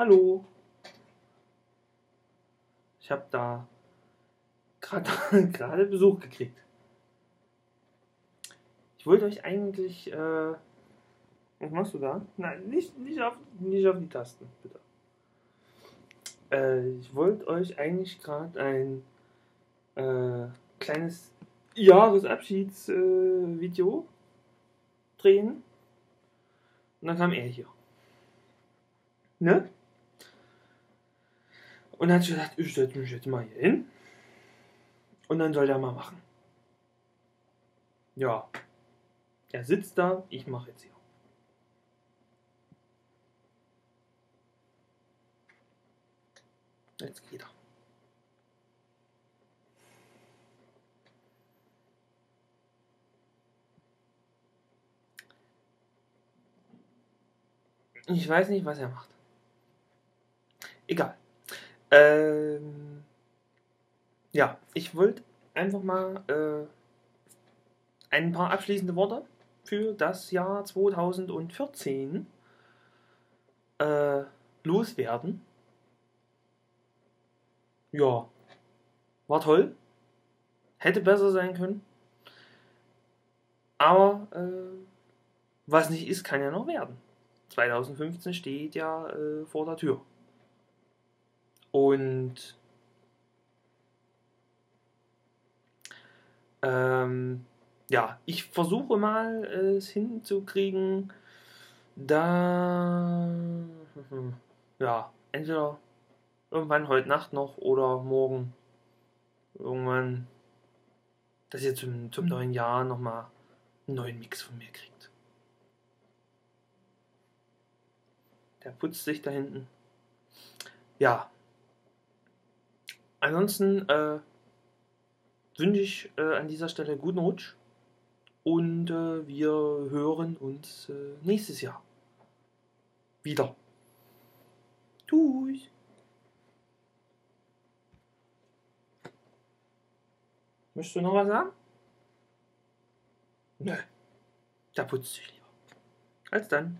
Hallo. Ich habe da gerade Besuch gekriegt. Ich wollte euch eigentlich. Äh, was machst du da? Nein, nicht, nicht, auf, nicht auf die Tasten, bitte. Äh, ich wollte euch eigentlich gerade ein äh, kleines Jahresabschiedsvideo äh, drehen. Und dann kam er hier. Ne? Und dann hat sie gesagt, ich setze mich jetzt mal hier hin. Und dann soll der mal machen. Ja. Er sitzt da, ich mache jetzt hier. Jetzt geht er. Ich weiß nicht, was er macht. Egal. Ähm, ja, ich wollte einfach mal äh, ein paar abschließende Worte für das Jahr 2014 äh, loswerden. Ja, war toll. Hätte besser sein können. Aber äh, was nicht ist, kann ja noch werden. 2015 steht ja äh, vor der Tür. Und ähm, ja, ich versuche mal es hinzukriegen, da ja, entweder irgendwann heute Nacht noch oder morgen irgendwann, dass ihr zum, zum neuen Jahr nochmal einen neuen Mix von mir kriegt. Der putzt sich da hinten. Ja. Ansonsten äh, wünsche ich äh, an dieser Stelle guten Rutsch und äh, wir hören uns äh, nächstes Jahr wieder. Tschüss. Möchtest du noch was sagen? Nö. Da putzt sich lieber. Als dann.